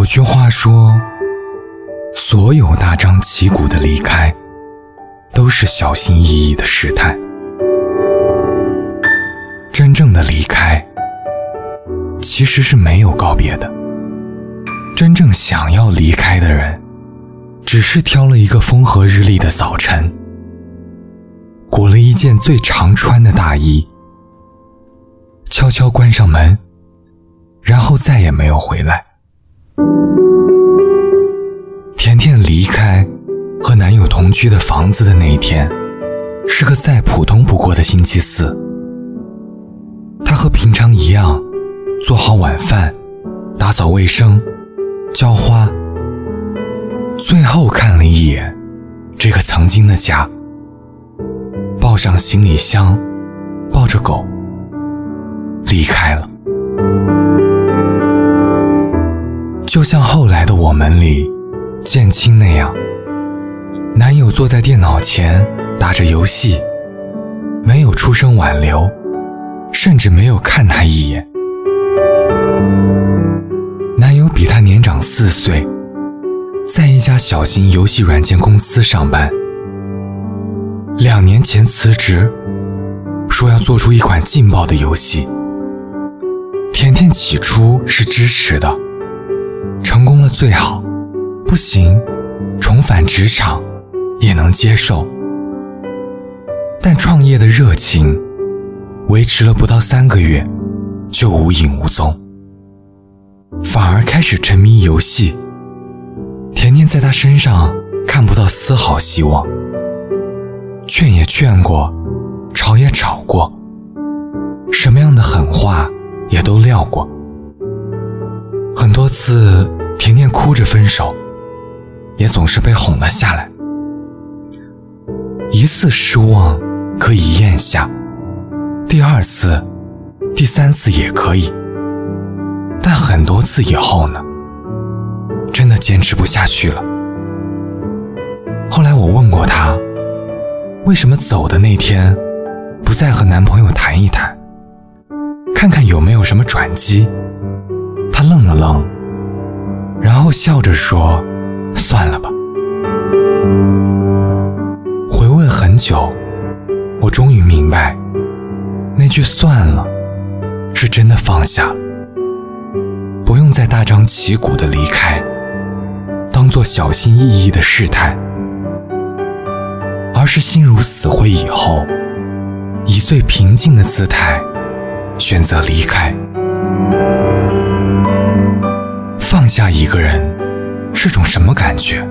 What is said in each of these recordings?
有句话说，所有大张旗鼓的离开，都是小心翼翼的试探。真正的离开，其实是没有告别的。真正想要离开的人，只是挑了一个风和日丽的早晨，裹了一件最常穿的大衣，悄悄关上门，然后再也没有回来。甜甜离开和男友同居的房子的那一天，是个再普通不过的星期四。她和平常一样，做好晚饭，打扫卫生，浇花，最后看了一眼这个曾经的家，抱上行李箱，抱着狗，离开了。就像后来的我们里，建青那样，男友坐在电脑前打着游戏，没有出声挽留，甚至没有看他一眼。男友比他年长四岁，在一家小型游戏软件公司上班，两年前辞职，说要做出一款劲爆的游戏。甜甜起初是支持的。成功了最好，不行，重返职场也能接受。但创业的热情维持了不到三个月，就无影无踪，反而开始沉迷游戏。甜甜在他身上看不到丝毫希望，劝也劝过，吵也吵过，什么样的狠话也都撂过。很多次，甜甜哭着分手，也总是被哄了下来。一次失望可以咽下，第二次、第三次也可以，但很多次以后呢，真的坚持不下去了。后来我问过她，为什么走的那天不再和男朋友谈一谈，看看有没有什么转机？他愣了愣，然后笑着说：“算了吧。”回味很久，我终于明白，那句“算了”是真的放下，不用再大张旗鼓的离开，当做小心翼翼的试探，而是心如死灰以后，以最平静的姿态选择离开。下一个人是种什么感觉？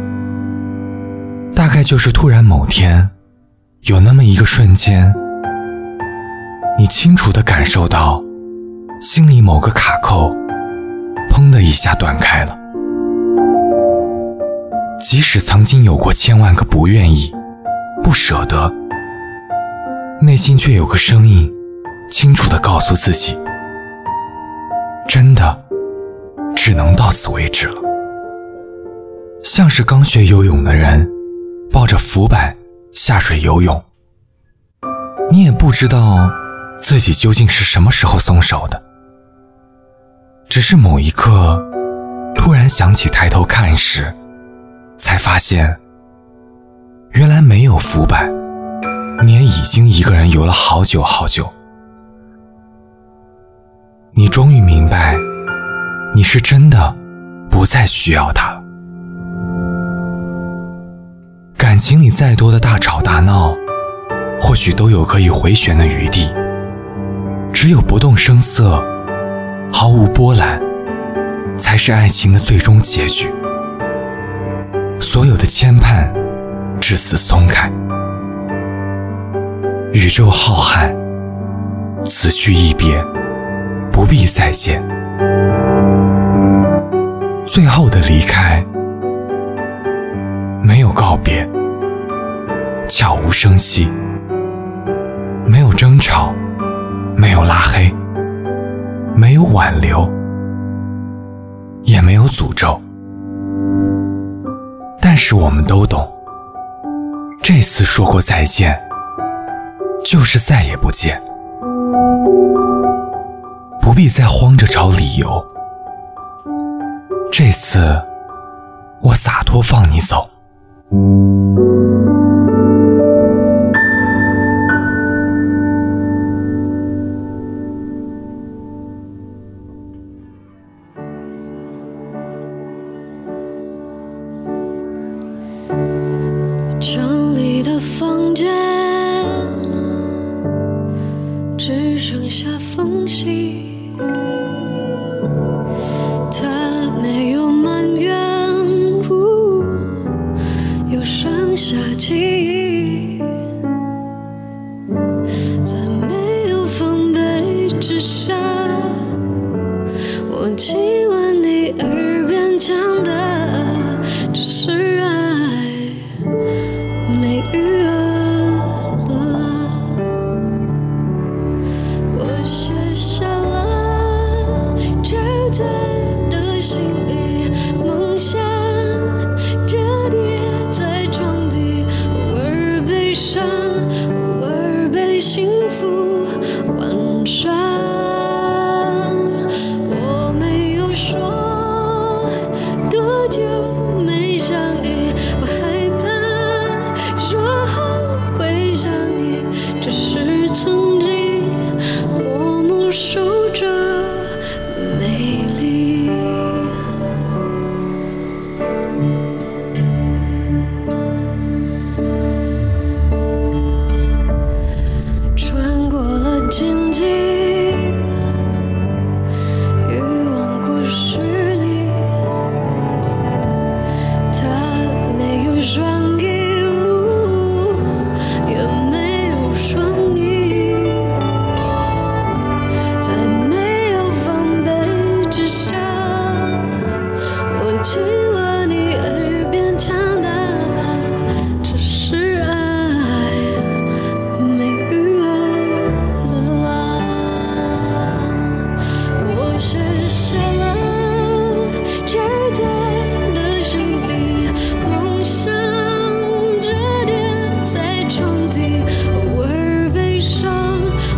大概就是突然某天，有那么一个瞬间，你清楚地感受到心里某个卡扣，砰的一下断开了。即使曾经有过千万个不愿意、不舍得，内心却有个声音，清楚地告诉自己：真的。只能到此为止了，像是刚学游泳的人，抱着浮板下水游泳。你也不知道自己究竟是什么时候松手的，只是某一刻，突然想起抬头看时，才发现，原来没有浮板，你也已经一个人游了好久好久。你终于明白。你是真的不再需要他了。感情里再多的大吵大闹，或许都有可以回旋的余地。只有不动声色，毫无波澜，才是爱情的最终结局。所有的牵绊，至此松开。宇宙浩瀚，此去一别，不必再见。最后的离开，没有告别，悄无声息，没有争吵，没有拉黑，没有挽留，也没有诅咒。但是我们都懂，这次说过再见，就是再也不见，不必再慌着找理由。这次我洒脱放你走。轻吻你耳边讲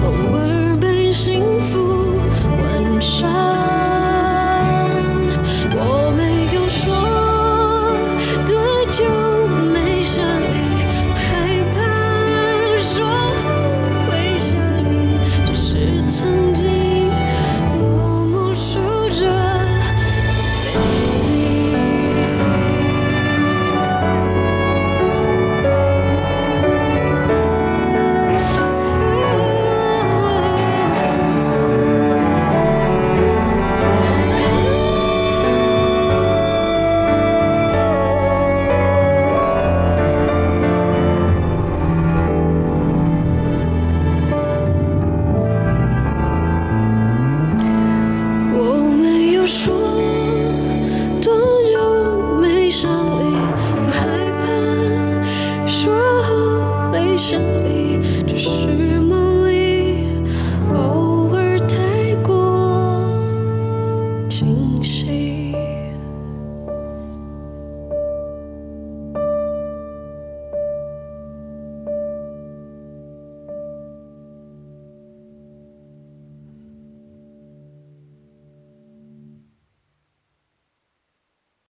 but 说。